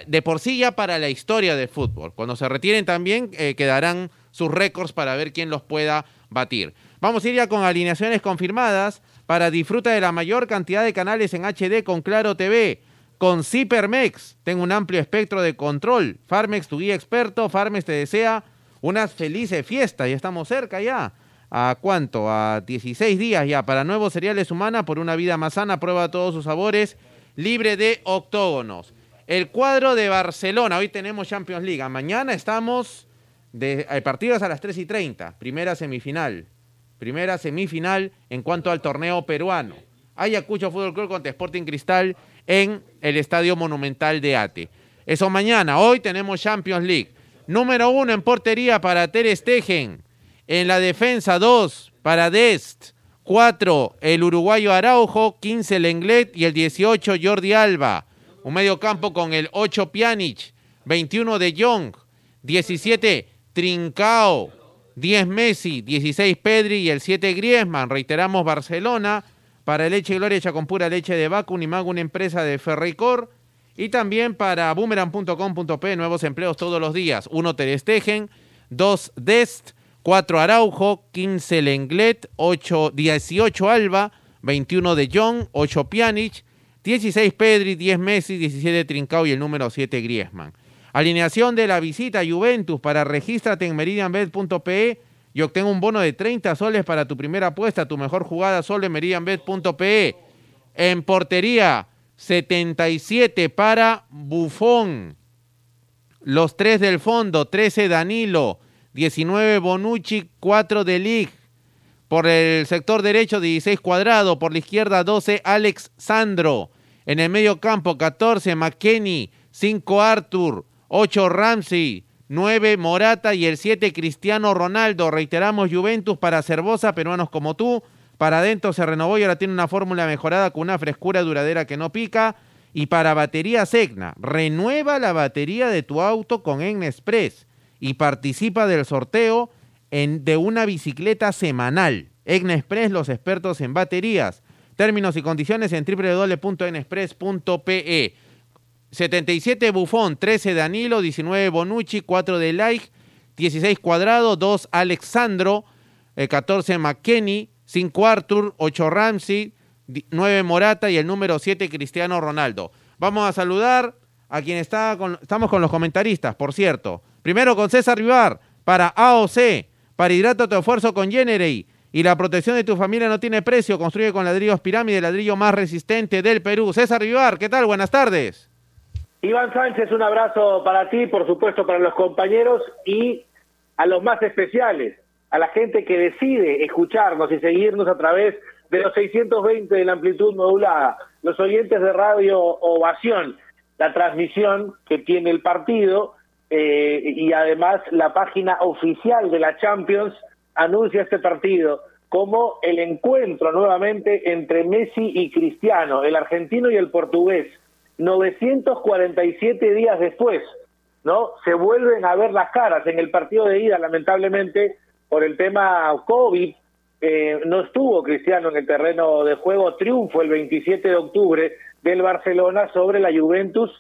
de por sí ya para la historia del fútbol. Cuando se retiren también eh, quedarán sus récords para ver quién los pueda batir. Vamos a ir ya con alineaciones confirmadas para disfruta de la mayor cantidad de canales en HD con Claro TV. Con Cipermex, tengo un amplio espectro de control. Farmex, tu guía experto. Farmex te desea unas felices fiestas. Ya estamos cerca ya. ¿A cuánto? A 16 días ya. Para nuevos cereales humana por una vida más sana. Prueba todos sus sabores. Libre de octógonos. El cuadro de Barcelona. Hoy tenemos Champions League. Mañana estamos de hay partidos a las 3 y 30. Primera semifinal. Primera semifinal en cuanto al torneo peruano. Ayacucho Fútbol Club contra Sporting Cristal en el Estadio Monumental de Ate. Eso mañana. Hoy tenemos Champions League. Número uno en portería para Ter Stegen. En la defensa, dos para Dest. Cuatro, el uruguayo Araujo. 15, Lenglet. Y el 18, Jordi Alba. Un medio campo con el 8, Pjanic. 21, De Jong. 17, Trincao. 10, Messi. 16, Pedri. Y el 7, Griezmann. Reiteramos, Barcelona para Leche Gloria hecha con pura leche de vaca, Unimago, una empresa de Ferricor. Y también para boomerang.com.p, nuevos empleos todos los días. Uno Terestegen, dos Dest, cuatro Araujo, 15 Lenglet, 8, 18 Alba, 21 de Jong, 8 Pjanic, 16 Pedri, 10 Messi, 17 Trincao y el número 7 Griezmann. Alineación de la visita Juventus para regístrate en meridianbet.pe y obtengo un bono de 30 soles para tu primera apuesta, tu mejor jugada solo en meridianbet.pe. En portería, 77 para Bufón. Los tres del fondo, 13 Danilo, 19 Bonucci, 4 de Lig. Por el sector derecho, 16 Cuadrado. Por la izquierda, 12 Alex Sandro. En el medio campo, 14 McKenny, 5 Arthur, 8 Ramsey, 9 Morata y el 7 Cristiano Ronaldo. Reiteramos Juventus para Cervosa, peruanos como tú. Para adentro se renovó y ahora tiene una fórmula mejorada con una frescura duradera que no pica. Y para batería Segna, renueva la batería de tu auto con Express y participa del sorteo en, de una bicicleta semanal. Express, los expertos en baterías. Términos y condiciones en www.enexpress.pe. 77 Bufón, 13 Danilo, 19 Bonucci, 4 de Like, 16 Cuadrado, 2 Alexandro, 14 eh, McKenny, 5 Arthur, 8 Ramsey, 9 Morata y el número 7 Cristiano Ronaldo. Vamos a saludar a quien está estamos con los comentaristas, por cierto. Primero con César Vivar, para AOC, para Hidrato tu esfuerzo con Generate y la protección de tu familia no tiene precio. Construye con ladrillos pirámide, ladrillo más resistente del Perú. César Vivar, ¿qué tal? Buenas tardes. Iván Sánchez, un abrazo para ti, por supuesto para los compañeros y a los más especiales, a la gente que decide escucharnos y seguirnos a través de los 620 de la amplitud modulada, los oyentes de Radio Ovación, la transmisión que tiene el partido eh, y además la página oficial de la Champions anuncia este partido como el encuentro nuevamente entre Messi y Cristiano, el argentino y el portugués 947 días después, ¿no? Se vuelven a ver las caras en el partido de ida, lamentablemente, por el tema COVID. Eh, no estuvo Cristiano en el terreno de juego, triunfo el 27 de octubre del Barcelona sobre la Juventus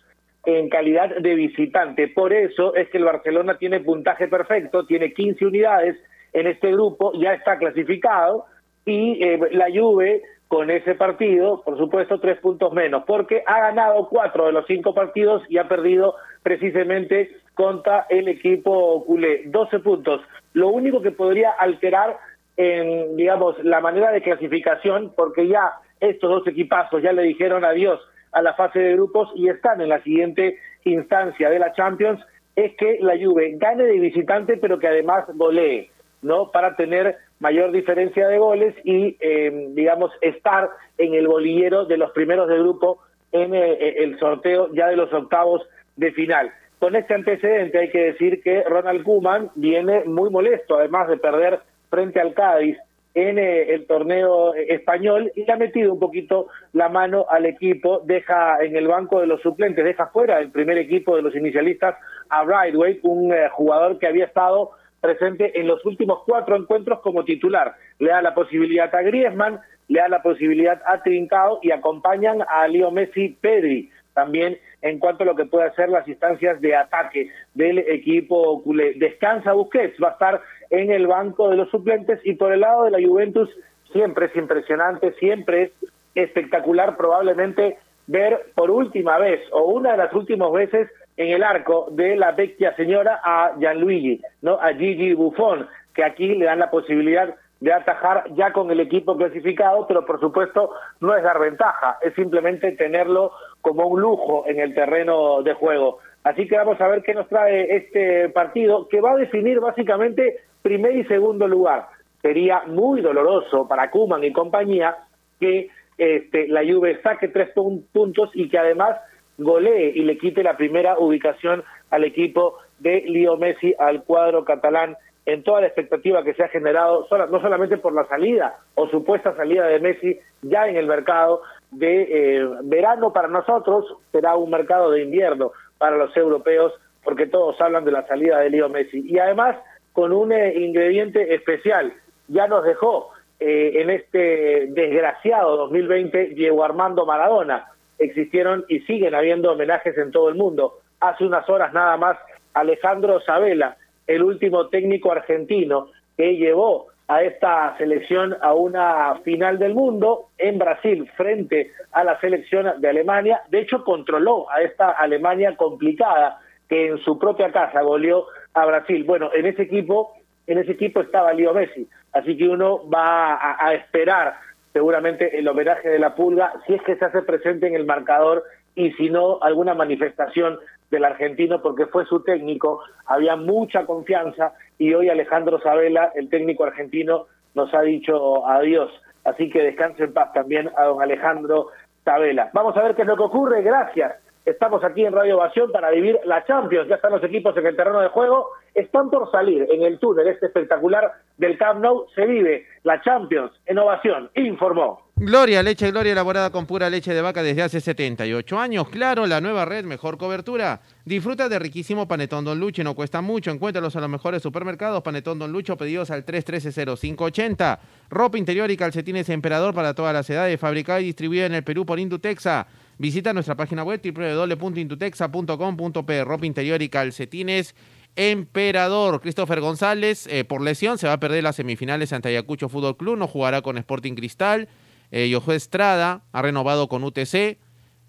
en calidad de visitante. Por eso es que el Barcelona tiene puntaje perfecto, tiene 15 unidades en este grupo, ya está clasificado y eh, la Juve con ese partido, por supuesto, tres puntos menos, porque ha ganado cuatro de los cinco partidos y ha perdido precisamente contra el equipo culé. 12 puntos. Lo único que podría alterar en, digamos, la manera de clasificación, porque ya estos dos equipazos ya le dijeron adiós a la fase de grupos y están en la siguiente instancia de la Champions, es que la Juve gane de visitante, pero que además golee, ¿no? Para tener mayor diferencia de goles y, eh, digamos, estar en el bolillero de los primeros de grupo en eh, el sorteo ya de los octavos de final. con este antecedente hay que decir que Ronald Koeman viene muy molesto, además de perder frente al Cádiz en eh, el torneo español y le ha metido un poquito la mano al equipo, deja en el banco de los suplentes, deja fuera el primer equipo de los inicialistas a Brightway, un eh, jugador que había estado presente en los últimos cuatro encuentros como titular. Le da la posibilidad a Griezmann, le da la posibilidad a Trincao y acompañan a Leo Messi Pedri también en cuanto a lo que puede hacer las instancias de ataque del equipo culé. Descansa Busquets, va a estar en el banco de los suplentes y por el lado de la Juventus siempre es impresionante, siempre es espectacular probablemente ver por última vez o una de las últimas veces en el arco de la vecchia señora a Gianluigi, ¿no? a Gigi Buffon, que aquí le dan la posibilidad de atajar ya con el equipo clasificado, pero por supuesto no es dar ventaja, es simplemente tenerlo como un lujo en el terreno de juego. Así que vamos a ver qué nos trae este partido, que va a definir básicamente primer y segundo lugar. Sería muy doloroso para Kuman y compañía que este, la Juve saque tres puntos y que además golee y le quite la primera ubicación al equipo de Leo Messi al cuadro catalán en toda la expectativa que se ha generado, no solamente por la salida o supuesta salida de Messi ya en el mercado de eh, verano para nosotros, será un mercado de invierno para los europeos, porque todos hablan de la salida de Leo Messi. Y además con un eh, ingrediente especial, ya nos dejó eh, en este desgraciado 2020 Diego Armando Maradona. Existieron y siguen habiendo homenajes en todo el mundo. Hace unas horas nada más Alejandro Sabela, el último técnico argentino que llevó a esta selección a una final del mundo en Brasil frente a la selección de Alemania. De hecho, controló a esta Alemania complicada que en su propia casa goleó a Brasil. Bueno, en ese equipo, en ese equipo estaba Leo Messi, así que uno va a, a esperar seguramente el homenaje de la pulga si es que se hace presente en el marcador y si no alguna manifestación del argentino porque fue su técnico, había mucha confianza y hoy Alejandro Sabela, el técnico argentino, nos ha dicho adiós. Así que descanse en paz también a don Alejandro Sabela. Vamos a ver qué es lo que ocurre. Gracias. Estamos aquí en Radio Ovación para vivir la Champions. Ya están los equipos en el terreno de juego. Están por salir en el túnel este espectacular del Camp Nou. Se vive la Champions en Ovación. Informó. Gloria, leche Gloria elaborada con pura leche de vaca desde hace 78 años. Claro, la nueva red, mejor cobertura. Disfruta de riquísimo panetón Don Lucho, no cuesta mucho. Encuéntralos a los mejores supermercados. Panetón Don Lucho, pedidos al 313-0580. Ropa interior y calcetines Emperador para todas las edades. Fabricada y distribuida en el Perú por Indutexa. Visita nuestra página web www.indutexa.com.p. Ropa interior y calcetines Emperador. Christopher González, eh, por lesión, se va a perder las semifinales ante Ayacucho Fútbol Club. No jugará con Sporting Cristal. Eh, Estrada ha renovado con UTC.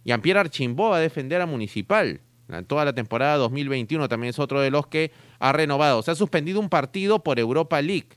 Y Ampier Archimbó va a defender a Municipal. En toda la temporada 2021 también es otro de los que ha renovado. Se ha suspendido un partido por Europa League.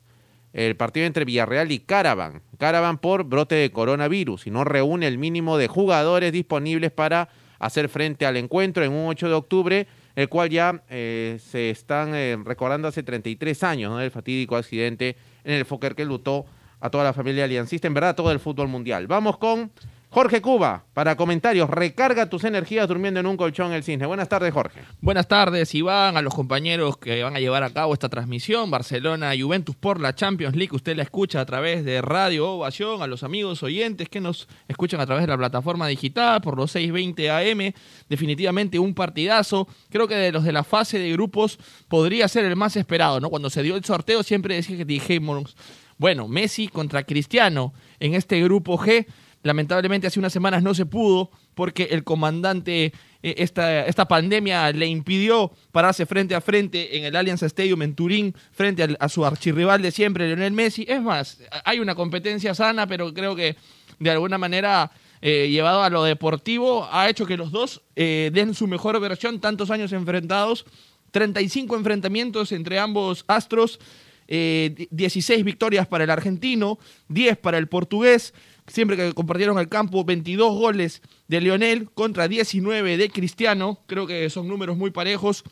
El partido entre Villarreal y Caravan. Caravan por brote de coronavirus y no reúne el mínimo de jugadores disponibles para hacer frente al encuentro en un 8 de octubre, el cual ya eh, se están eh, recordando hace 33 años, ¿no? El fatídico accidente en el Fokker que lutó a toda la familia aliancista, en verdad todo el fútbol mundial. Vamos con Jorge Cuba para comentarios. Recarga tus energías durmiendo en un colchón el cisne. Buenas tardes, Jorge. Buenas tardes, Iván, a los compañeros que van a llevar a cabo esta transmisión. Barcelona Juventus por la Champions League. Usted la escucha a través de Radio Ovación, a los amigos oyentes que nos escuchan a través de la plataforma digital por los 6:20 AM. Definitivamente un partidazo. Creo que de los de la fase de grupos podría ser el más esperado, ¿no? Cuando se dio el sorteo siempre decía que dijimos, bueno, Messi contra Cristiano en este grupo G Lamentablemente hace unas semanas no se pudo porque el comandante, eh, esta, esta pandemia le impidió pararse frente a frente en el Allianz Stadium en Turín frente a, su archirrival de siempre, Lionel Messi. Es más, hay una competencia sana, pero creo que de alguna manera eh, llevado a lo deportivo ha hecho que los dos eh, den su mejor versión, tantos años enfrentados, 35 enfrentamientos entre ambos astros. 16 victorias para el argentino, 10 para el portugués, siempre que compartieron el campo, 22 goles de Lionel contra 19 de Cristiano, creo que son números muy parejos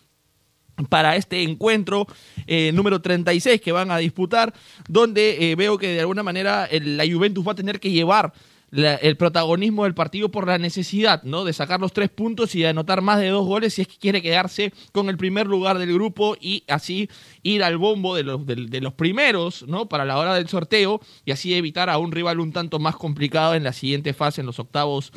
para este encuentro eh, número 36 que van a disputar, donde eh, veo que de alguna manera la Juventus va a tener que llevar la- el protagonismo del partido por la necesidad, ¿no? De sacar los tres puntos y de anotar más de dos goles si es que quiere quedarse con el primer lugar del grupo y así ir al bombo de los, de los primeros, ¿no? Para la hora del sorteo y así evitar a un rival un tanto más complicado en la siguiente fase, en los octavos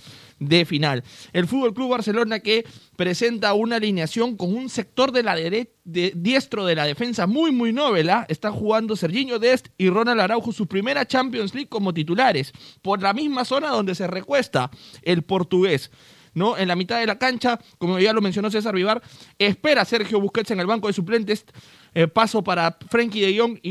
de final. El Fútbol Club Barcelona que presenta una alineación con un sector de la dere- de, diestro de la defensa muy muy novela. Está jugando Serginho Dest y Ronald Araujo su primera Champions League como titulares por la misma zona donde se recuesta el portugués. ¿no? En la mitad de la cancha, como ya lo mencionó César Vivar, espera Sergio Busquets en el banco de suplentes, eh, paso para Frenkie de Jong y